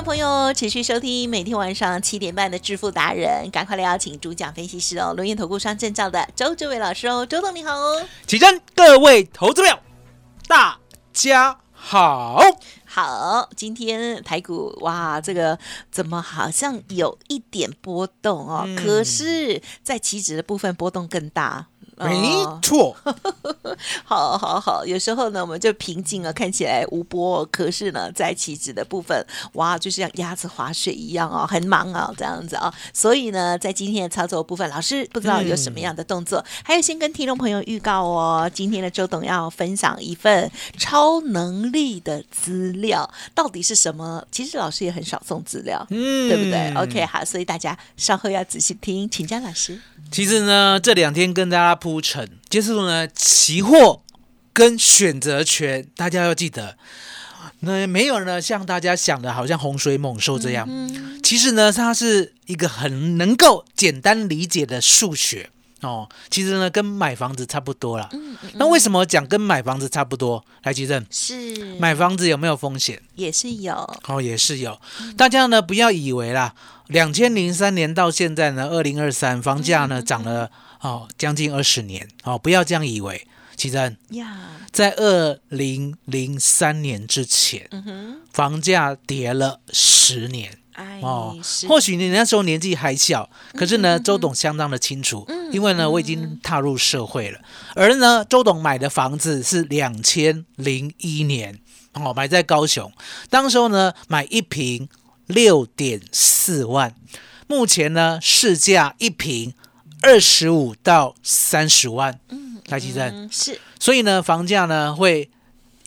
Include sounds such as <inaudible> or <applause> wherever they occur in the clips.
众朋友持续收听每天晚上七点半的致富达人，赶快来邀请主讲分析师哦，轮源投顾商证照的周志伟老师哦，周董你好哦。起真，各位投资者，大家好。好，今天台股哇，这个怎么好像有一点波动哦？嗯可是，在期指的部分波动更大。没哦错，<laughs> 好好好，有时候呢，我们就平静啊，看起来无波，可是呢，在棋子的部分，哇，就像鸭子划水一样哦，很忙啊，这样子啊。所以呢，在今天的操作部分，老师不知道有什么样的动作，还有先跟听众朋友预告哦，今天的周董要分享一份超能力的资料，到底是什么？其实老师也很少送资料。嗯对不对？OK，好，所以大家稍后要仔细听，请教老师。其实呢，这两天跟大家铺陈，就是说呢，期货跟选择权，大家要记得，那没有呢像大家想的，好像洪水猛兽这样。其实呢，它是一个很能够简单理解的数学哦。其实呢，跟买房子差不多啦。那为什么讲跟买房子差不多？来，吉正，是买房子有没有风险？也是有，哦，也是有。大家呢不要以为啦，两千零三年到现在呢，二零二三房价呢涨了哦将近二十年哦，不要这样以为。其实，呀，在二零零三年之前，嗯哼，房价跌了十年哎，哦。或许你那时候年纪还小，可是呢，周董相当的清楚，因为呢我已经踏入社会了。而呢，周董买的房子是两千零一年哦，买在高雄，当时候呢买一平六点四万，目前呢市价一平二十五到三十万，嗯，台积电，嗯是，所以呢房价呢会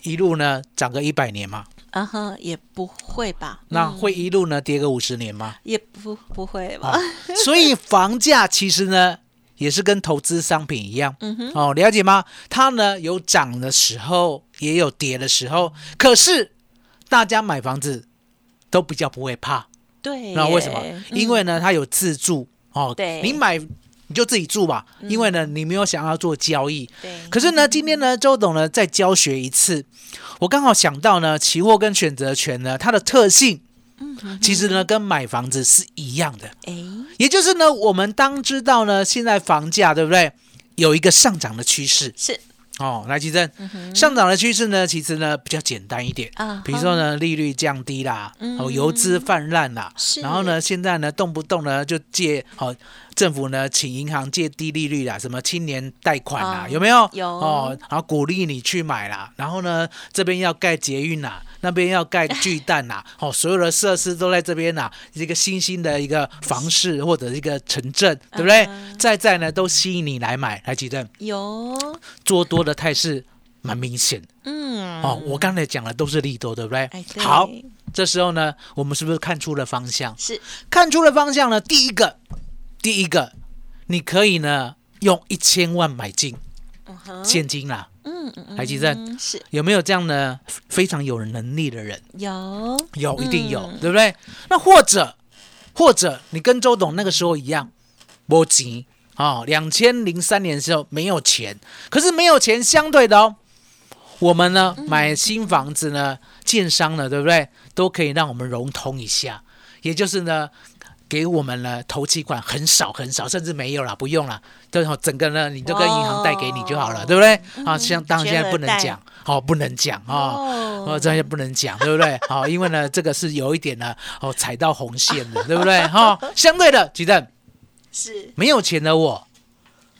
一路呢涨个一百年嘛，啊哈，也不会吧？那嗯会一路呢跌个五十年吗？也不不会吧？哦，所以房价其实呢也是跟投资商品一样，嗯哼，哦，了解吗？它呢有涨的时候，也有跌的时候，可是大家买房子都比较不会怕，对，那为什么？因为呢它有自住哦，对你买你就自己住吧，因为呢你没有想要做交易，对，可是呢，今天呢，周董呢再教学一次，我刚好想到呢，期货跟选择权呢，它的特性，其实呢跟买房子是一样的，哎，也就是呢，我们当知道呢，现在房价对不对，有一个上涨的趋势。是。哦，来，吉正，上涨的趋势呢，其实呢比较简单一点。啊，比如说呢，利率降低啦，嗯。哦，游资泛滥啦，是。然后呢，现在呢，动不动呢就借，哦，政府呢请银行借低利率啦，什么青年贷款啦，哦有没有？有哦，然后鼓励你去买啦，然后呢，这边要盖捷运啦，那边要盖巨蛋啦，<laughs> 哦，所有的设施都在这边啦，一个新兴的一个房市或者一个城镇，对不对？嗯在在呢都吸引你来买，来吉正，有，做多的态势蛮明显的。嗯，哦，我刚才讲的都是利多，对不对？哎，对好，这时候呢，我们是不是看出了方向？是看出了方向呢？第一个，第一个，你可以呢用一千万买进现金啦。嗯嗯嗯，台积电嗯是有没有这样呢？非常有能力的人，有，有，一定有，嗯对不对？那或者，或者你跟周董那个时候一样，波及哦，两千零三年的时候没有钱，可是没有钱相对的哦，我们呢买新房子呢，建商呢，对不对？都可以让我们融通一下，也就是呢。给我们了，头期款很少很少，甚至没有了，不用了，对后，整个呢你就跟银行贷给你就好了，哦对不对？啊，像当然现在不能讲，哦，不能讲啊，哦哦，这些不能讲，对不对？好、因为呢，<laughs> 这个是有一点呢，哦，踩到红线的，对不对？哈、相对的，举正是没有钱的我，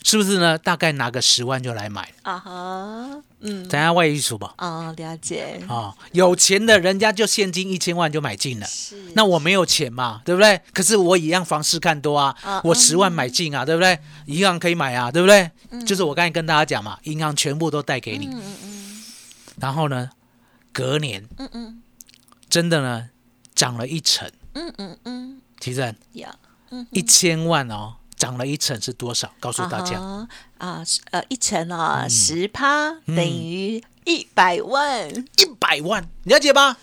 是不是呢？大概拿个十万就来买，啊哈，嗯，等下外一出吧。哦，了解，哦，有钱的人家就现金一千万就买进了，是，那我没有钱嘛，对不对？可是我一样房市看多啊，啊我十万买进啊，对不对？银行可以买啊，对不对？就是我刚才跟大家讲嘛，银行全部都贷给你，嗯嗯嗯。然后呢，隔年嗯嗯。真的呢涨了一成，嗯嗯嗯，其实呀，一千万哦，涨了一成是多少？告诉大家，啊呃，一成啊，十趴等于一百万，一百万，了解吧？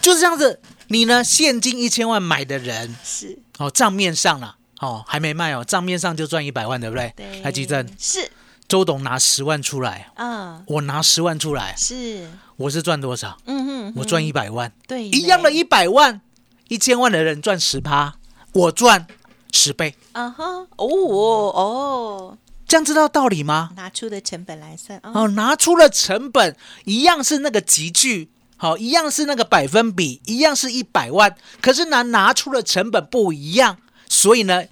就是这样子，你呢现金一千万买的人是，哦，账面上了哦还没卖哦，账面上就赚一百万，对不对？对，台积电，是，周董拿十万出来，嗯，我拿十万出来，是，我是赚多少？嗯哼，我赚一百万，对，一样的一百万，一千万的人赚十趴，我赚十倍，啊哈，哦哦，这样知道道理吗？拿出的成本来算啊，哦，拿出了成本，一样是那个集聚，好、一样是那个百分比，一样是一百万，可是拿，拿出的成本不一样，所以呢，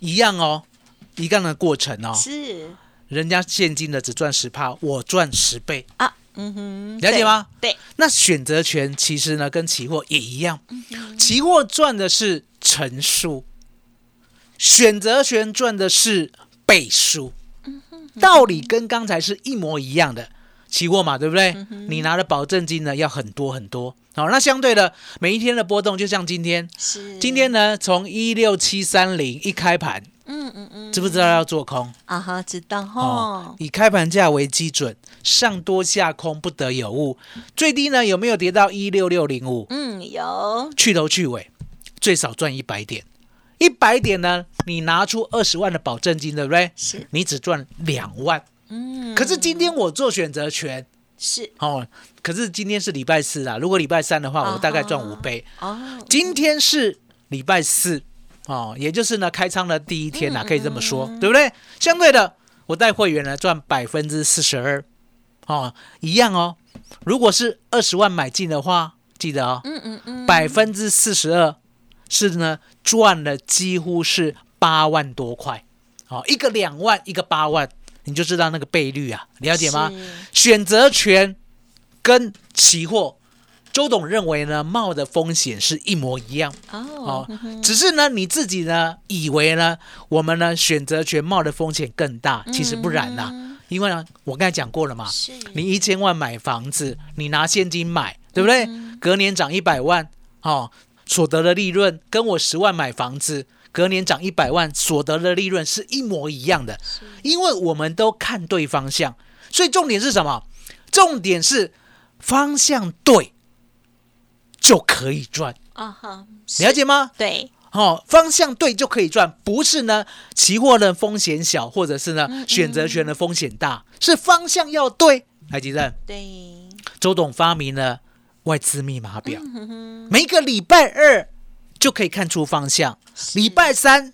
一样哦，一样的过程哦，是。人家现金的只赚十趴，我赚十倍，啊，嗯哼，了解吗？对，那选择权其实呢，跟期货也一样，期货赚的是乘数，选择权赚的是倍数，道理跟刚才是一模一样的。期货嘛，对不对？你拿的保证金呢要很多很多。好，那相对的每一天的波动，就像今天，是今天呢从一六七三零一开盘，嗯嗯嗯，知不知道要做空？啊哈，知道哦哈，，以开盘价为基准，上多下空不得有误。最低呢有没有跌到一六六零五？嗯，有去头去尾，最少赚一百点。一百点呢，你拿出二十万的保证金，对不对？是，你只赚两万。嗯，可是今天我做选择权是哦，可是今天是礼拜四啊，如果礼拜三的话，我大概赚五倍。哦，今天是礼拜四哦，也就是呢开仓的第一天啦，可以这么说，对不对？相对的，我带会员呢赚百分之四十二哦，一样哦。如果是二十万买进的话，记得哦，嗯嗯嗯，百分之四十二是呢赚了几乎是八万多块，哦，一个两万，一个八万，你就知道那个倍率啊，了解吗？选择权跟期货，周董认为呢，冒的风险是一模一样。哦哦，只是呢你自己呢以为呢，我们呢选择权冒的风险更大，其实不然呐，因为呢我刚才讲过了嘛，你一千万买房子，你拿现金买，对不对？隔年涨一百万，哦，所得的利润跟我十万买房子，隔年涨一百万，所得的利润是一模一样的，因为我们都看对方向，所以重点是什么？重点是方向对就可以赚，啊哈，了解吗？对，哦，方向对就可以赚，不是呢期货的风险小，或者是呢选择权的风险大，是方向要对。海吉正，对，周董发明了外资密码表，每个礼拜二就可以看出方向，礼拜三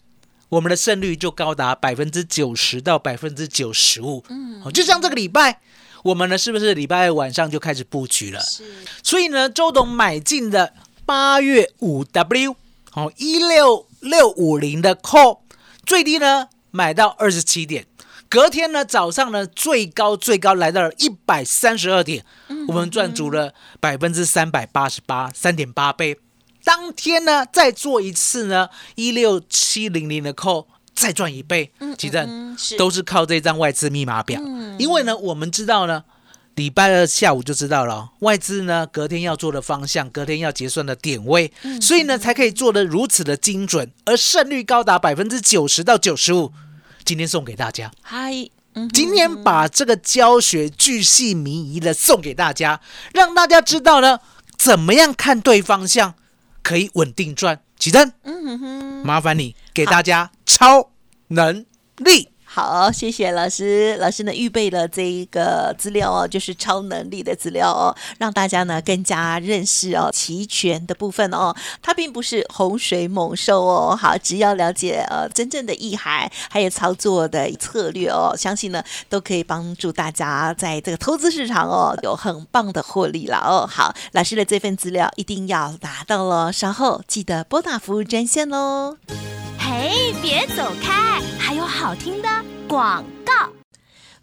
我们的胜率就高达百分之九十到百分之九十五。嗯，就像这个礼拜，我们呢是不是礼拜二晚上就开始布局了？是。所以呢，周董买进的八月五 W 哦一六六五零的 call，最低呢买到二十七点，隔天呢早上呢最高最高来到了一百三十二点，我们赚足了百分之三百八十八，三点八倍。当天呢再做一次呢一六七零零的 call，再赚一倍，其实嗯是都是靠这张外资密码表。嗯因为呢，我们知道呢，礼拜二下午就知道了哦，外资呢隔天要做的方向，隔天要结算的点位，所以呢才可以做得如此的精准，而胜率高达百分之九十到九十五。今天送给大家，嗨，嗯哼今天把这个教学巨细靡遗的送给大家，让大家知道呢怎么样看对方向，可以稳定赚。启真，嗯哼哼。麻烦你给大家超能力。好，谢谢老师。老师呢预备了这一个资料哦，就是超能力的资料哦，让大家呢更加认识哦齐全的部分哦。它并不是洪水猛兽哦，好，只要了解呃真正的意涵，还有操作的策略哦，相信呢都可以帮助大家在这个投资市场哦有很棒的获利了哦。好，老师的这份资料一定要拿到了，稍后记得拨打服务专线喽。哎，别走开，还有好听的广告。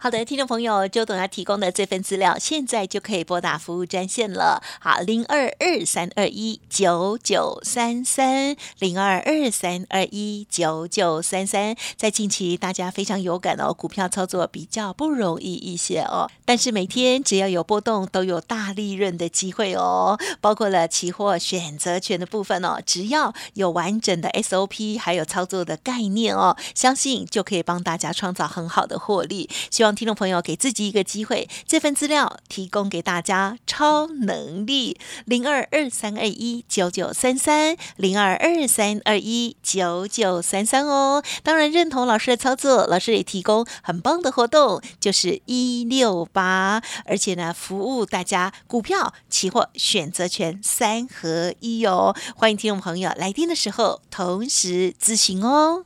好的，听众朋友，周董要提供的这份资料，现在就可以拨打服务专线了。好，零二二三二一九九三三，零二二三二一九九三三。在近期，大家非常有感哦，股票操作比较不容易一些哦。但是每天只要有波动，都有大利润的机会哦。包括了期货选择权的部分哦，只要有完整的 SOP，还有操作的概念哦，相信就可以帮大家创造很好的获利。希望听众朋友给自己一个机会，这份资料提供给大家，超能力零二二三二一九九三三零二二三二一九九三三哦。当然认同老师的操作，老师也提供很棒的活动，就是一六八，而且呢服务大家股票、期货、选择权三合一哦。欢迎听众朋友来电的时候同时咨询哦。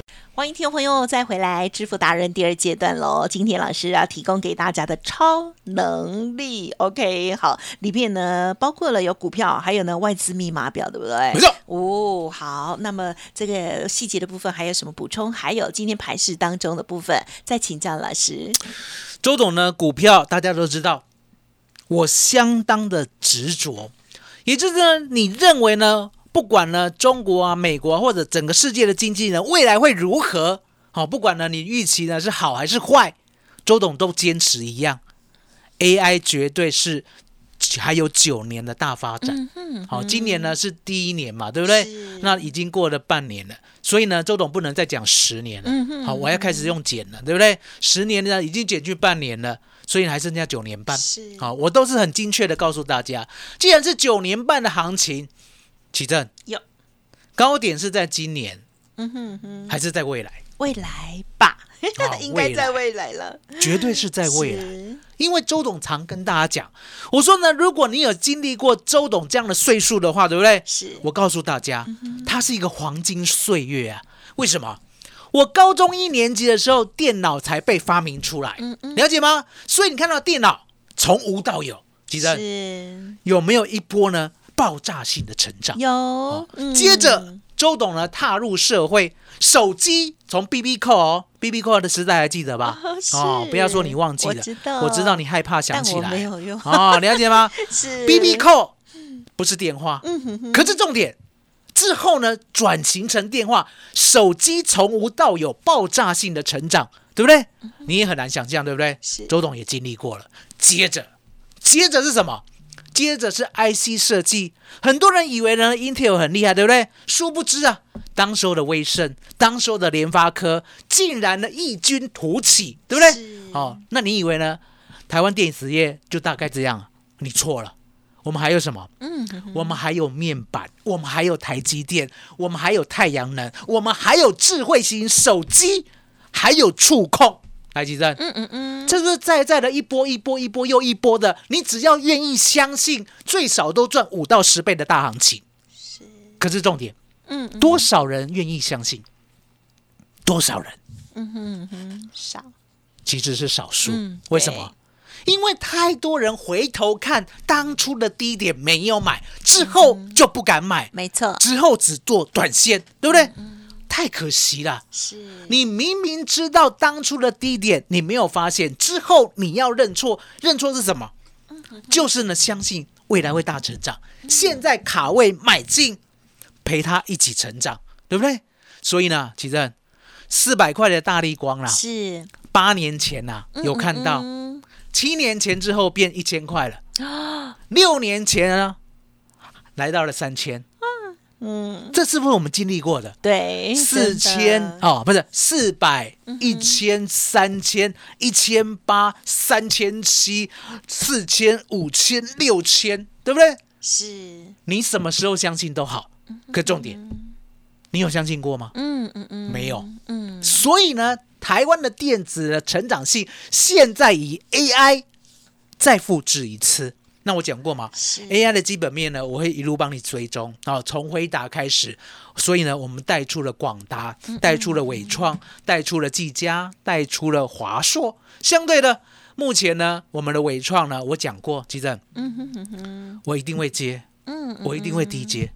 欢迎听众朋友再回来，支付达人第二阶段喽。今天老师要提供给大家的超能力，OK，好，里面呢包括了有股票，还有呢外资密码表，对不对？没错。哦，好，那么这个细节的部分还有什么补充？还有今天盘市当中的部分，再请教老师。周董呢，股票大家都知道，我相当的执着，也就是呢，你认为呢？不管呢，中国啊、美国或者整个世界的经济呢，未来会如何？好，不管呢，你预期呢是好还是坏，周董都坚持一样，AI 绝对是还有九年的大发展。好，今年呢是第一年嘛，对不对？那已经过了半年了，所以呢，周董不能再讲十年了。好，我要开始用减了，对不对？十年呢已经减去半年了，所以还剩下九年半。好，我都是很精确的告诉大家，既然是九年半的行情。奇正有高点是在今年，嗯哼哼，还是在未来？未来吧，哦 <laughs> 应该在未来了。绝对是在未来。因为周董常跟大家讲，我说呢，如果你有经历过周董这样的岁数的话，对不对？是我告诉大家，它是一个黄金岁月啊！为什么？我高中一年级的时候，电脑才被发明出来，了解吗？所以你看到电脑从无到有，奇正是有没有一波呢？爆炸性的成长。有，嗯接着，周董呢踏入社会，手机从 BB 扣哦，BB 扣的时代还记得吧？哦是不要说你忘记了，我知道我知道你害怕想起来没来。有用，哦，了解吗 <laughs> 是？BB 扣不是电话，嗯哼哼，可是重点之后呢，转型成电话，手机从无到有爆炸性的成长，对不对？你也很难想象，对不对？周董也经历过了。接着，接着是什么？接着是 IC 设计，很多人以为呢 Intel 很厉害，对不对？殊不知啊，当时候的威盛，当时候的联发科，竟然呢异军突起，对不对是？哦，那你以为呢？台湾电子业就大概这样？你错了。我们还有什么？嗯我们还有面板，我们还有台积电，我们还有太阳能，我们还有智慧型手机，还有触控。来，吉正，嗯嗯嗯，这是在在的一波一波一波又一波的，你只要愿意相信，最少都赚五到十倍的大行情。是可是重点，嗯嗯多少人愿意相信？多少人？嗯哼哼，少，其实是少数。嗯为什么？因为太多人回头看当初的低点没有买，之后就不敢买，没错，之后只做短线，对不对？太可惜了。是。你明明知道当初的低点，你没有发现，之后你要认错，认错是什么？就是呢，相信未来会大成长。现在卡位买进，陪他一起成长，对不对？所以呢，其正四百块的大力光啦，是。八年前呐、有看到，嗯七年前之后变一千块了，啊，<gasps> 六年前呢来到了三千，嗯，这是不是我们经历过的？对，四千哦，不是四百、一千、三千、一千八、三千七、四千、五千、六千，对不对？是，你什么时候相信都好，可重点，你有相信过吗？嗯嗯嗯，没有。嗯，所以呢，台湾的电子的成长性，现在以 AI 再复制一次。那我讲过吗？是？AI 的基本面呢，我会一路帮你追踪啊，从回答开始，所以呢，我们带出了广达，带出了伟创，带出了技嘉，带出了华硕。相对的，目前呢，我们的伟创呢，我讲过，基正，嗯哼哼哼，我一定会接，嗯，我一定会低接，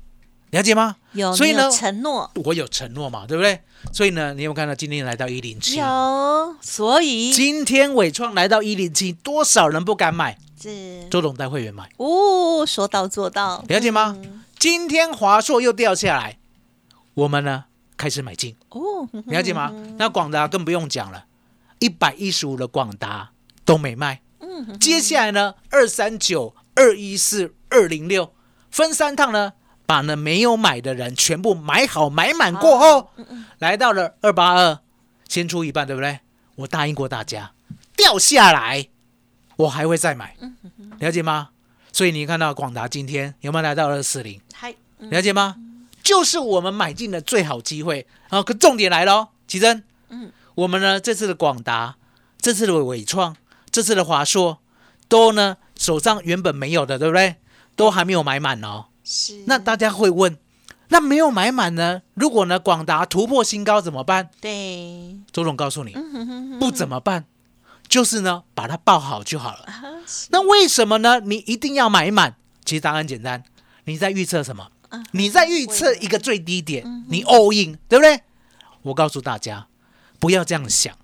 了解吗？有，所以呢承诺我有承诺嘛，对不对？所以呢，你有没有看到今天来到一零七？有，所以今天伟创来到一零七，多少人不敢买？是周董带会员买，哦，说到做到，了解吗？嗯今天华硕又掉下来，我们呢开始买进，哦，了解吗？那广达更不用讲了，一百一十五的广达都没卖。嗯，接下来呢，二三九、二一四、二零六分三趟呢，把呢没有买的人全部买好买满过后，来到了二八二，先出一半，对不对？我答应过大家，掉下来我还会再买，了解吗？所以你看到广达今天有没有来到二四零？了解吗？就是我们买进的最好机会啊！可重点来了哦，奇珍，嗯，我们呢这次的广达，这次的伟创，这次的华硕，都呢手上原本没有的，对不对？都还没有买满哦。是那大家会问，那没有买满呢？如果呢广达突破新高怎么办？对，周总告诉你，嗯哼哼哼不怎么办，就是呢把它报好就好了。啊那为什么呢？你一定要买满？其实答案很简单，你在预测什么？嗯你在预测一个最低点，你 all in，对不对？我告诉大家，不要这样想。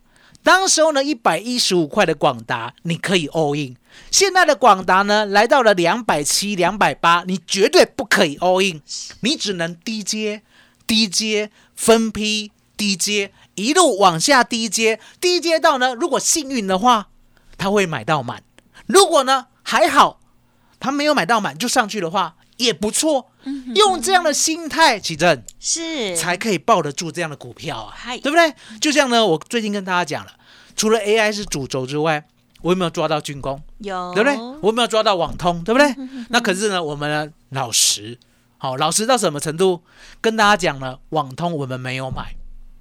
当时候呢，一百一十五块的广达，你可以 all in。现在的广达呢，来到了两百七、两百八，你绝对不可以 all in，你只能低阶、低阶分批、低阶一路往下低阶，低阶到呢，如果幸运的话，他会买到满；如果呢还好，他没有买到满就上去的话，也不错。用这样的心态，起正是才可以抱得住这样的股票啊嗨，对不对？就像呢，我最近跟大家讲了，除了 AI 是主轴之外，我有没有抓到军工？有，对不对？我有没有抓到网通？对不对？那可是呢，我们呢老实，好老实到什么程度？跟大家讲呢，网通我们没有买，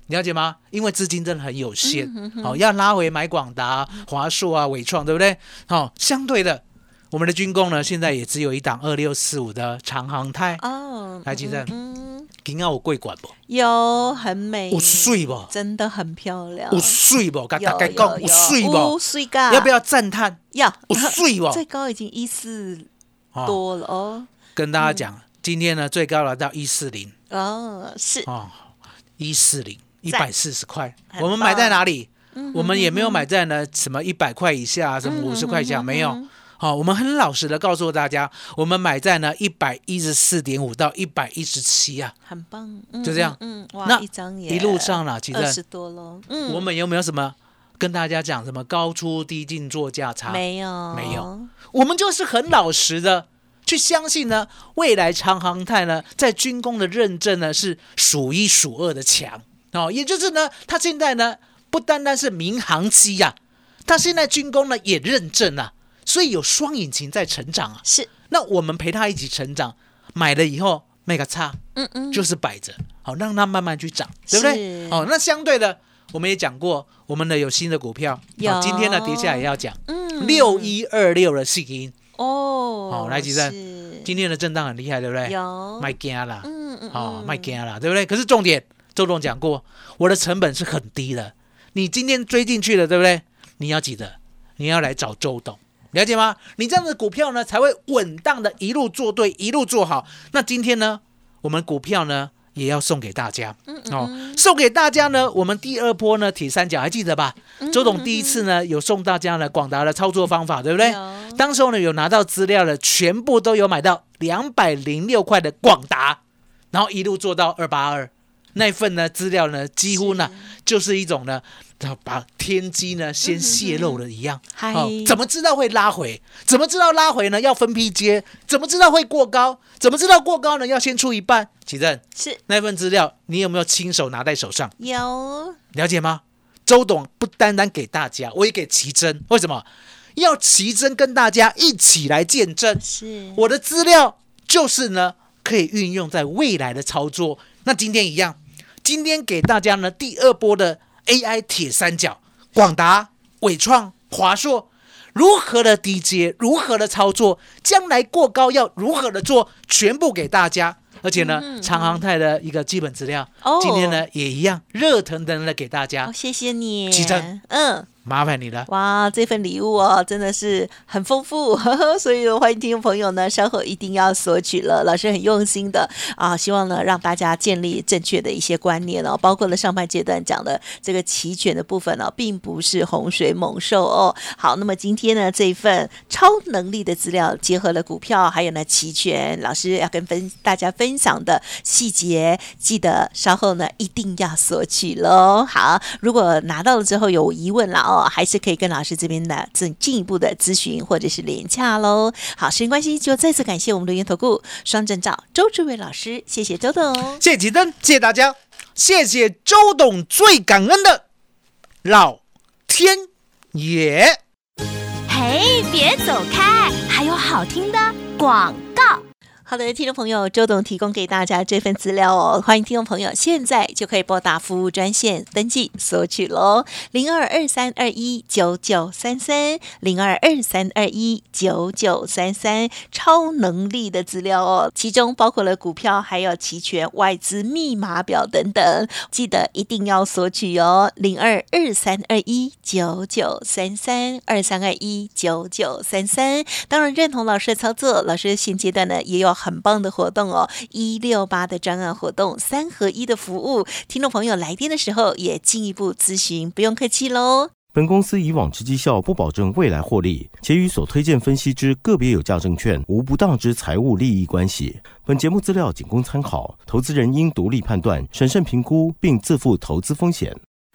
了解吗？因为资金真的很有限，好、要拉回买广达、华硕啊、伟创，对不对？好、相对的，我们的军工呢，现在也只有一档二六四五的长航泰，哦，来记得嗯，今天有贵管不？有很美，有水不？真的很漂亮，有水不？跟大家有讲有水有不？水噶，要不要赞叹？要？有水不？最高已经一四哦多了哦，跟大家讲，今天呢最高来到一四零。哦，是哦，一四零一百四十块，我们买在哪里？嗯我们也没有买在呢什么一百块以下，什么五十块以下，没有。好、我们很老实的告诉大家，我们买在呢一百一十四点五到一百一十七啊，很棒，嗯就这样。嗯，嗯哇，那一张也一路上了，其实二十多了，嗯，我们有没有什么跟大家讲什么高出低进做价差？没有。没有，我们就是很老实的去相信呢，未来长航泰呢在军工的认证呢是数一数二的强。哦，也就是呢，它现在呢不单单是民航机呀、它现在军工呢也认证啊，所以有双引擎在成长啊。是，那我们陪他一起成长，买了以后卖个差嗯嗯，就是摆着，好让它慢慢去涨，对不对？是哦，那相对的，我们也讲过，我们的有新的股票，有好今天呢跌下来也要讲。嗯六一二六的信音，哦，好来几声今天的震荡很厉害，对不对？有卖惊啦，嗯嗯哦，嗯卖惊啦，对不对？可是重点，周董讲过，我的成本是很低的，你今天追进去了，对不对？你要记得，你要来找周董，了解吗？你这样的股票呢，才会稳当的一路做对，一路做好。那今天呢，我们股票呢也要送给大家，嗯哦，送给大家呢，我们第二波呢铁三角还记得吧？嗯周董第一次呢有送大家呢广达的操作方法，对不对？当时候呢有拿到资料的，全部都有买到两百零六块的广达，然后一路做到二八二。那份呢资料呢，几乎呢就是一种呢，把天机呢先泄露了一样。嗨哦，怎么知道会拉回？怎么知道拉回呢？要分批接。怎么知道会过高？怎么知道过高呢？要先出一半。启正，是那份资料你有没有亲手拿在手上？有了解吗？周董不单单给大家，我也给奇珍。为什么？要奇珍跟大家一起来见证，是我的资料就是呢，可以运用在未来的操作。那今天一样，今天给大家呢第二波的 AI 铁三角，广达、伟创、华硕。如何的低阶，如何的操作，将来过高要如何的做，全部给大家。而且呢，长航泰的一个基本资料，哦今天呢也一样热腾腾的给大家哦，，谢谢你，嗯。麻烦你了。哇，这份礼物哦，真的是很丰富，呵 <laughs> 呵所以欢迎听众朋友呢，稍后一定要索取了。老师很用心的啊，希望呢让大家建立正确的一些观念哦，包括了上半阶段讲的这个期权的部分哦，并不是洪水猛兽哦。好，那么今天呢这一份超能力的资料，结合了股票还有呢期权，老师要跟分大家分享的细节，记得稍后呢一定要索取喽。好，如果拿到了之后有疑问了哦，还是可以跟老师这边的进进一步的咨询或者是联洽喽。好，时间关系，就再次感谢我们留言投顾双证照周志伟老师，谢谢周董。谢谢吉登，谢谢大家，谢谢周董，最感恩的老天爷。嘿，别走开，还有好听的广告。好的，听众朋友，周董提供给大家这份资料哦，欢迎听众朋友现在就可以拨打服务专线登记索取喽，零二二三二一九九三三，零二二三二一九九三三，超能力的资料哦，其中包括了股票，还有期权、外资密码表等等，记得一定要索取哦，零二二三二一九九三三，二三二一九九三三。当然认同老师的操作，老师现阶段呢也有很棒的活动哦，一六八的专案活动，三合一的服务，听众朋友来电的时候也进一步咨询，不用客气喽。本公司以往之绩效不保证未来获利，且与所推荐分析之个别有价证券无不当之财务利益关系。本节目资料仅供参考，投资人应独立判断、审慎评估，并自负投资风险。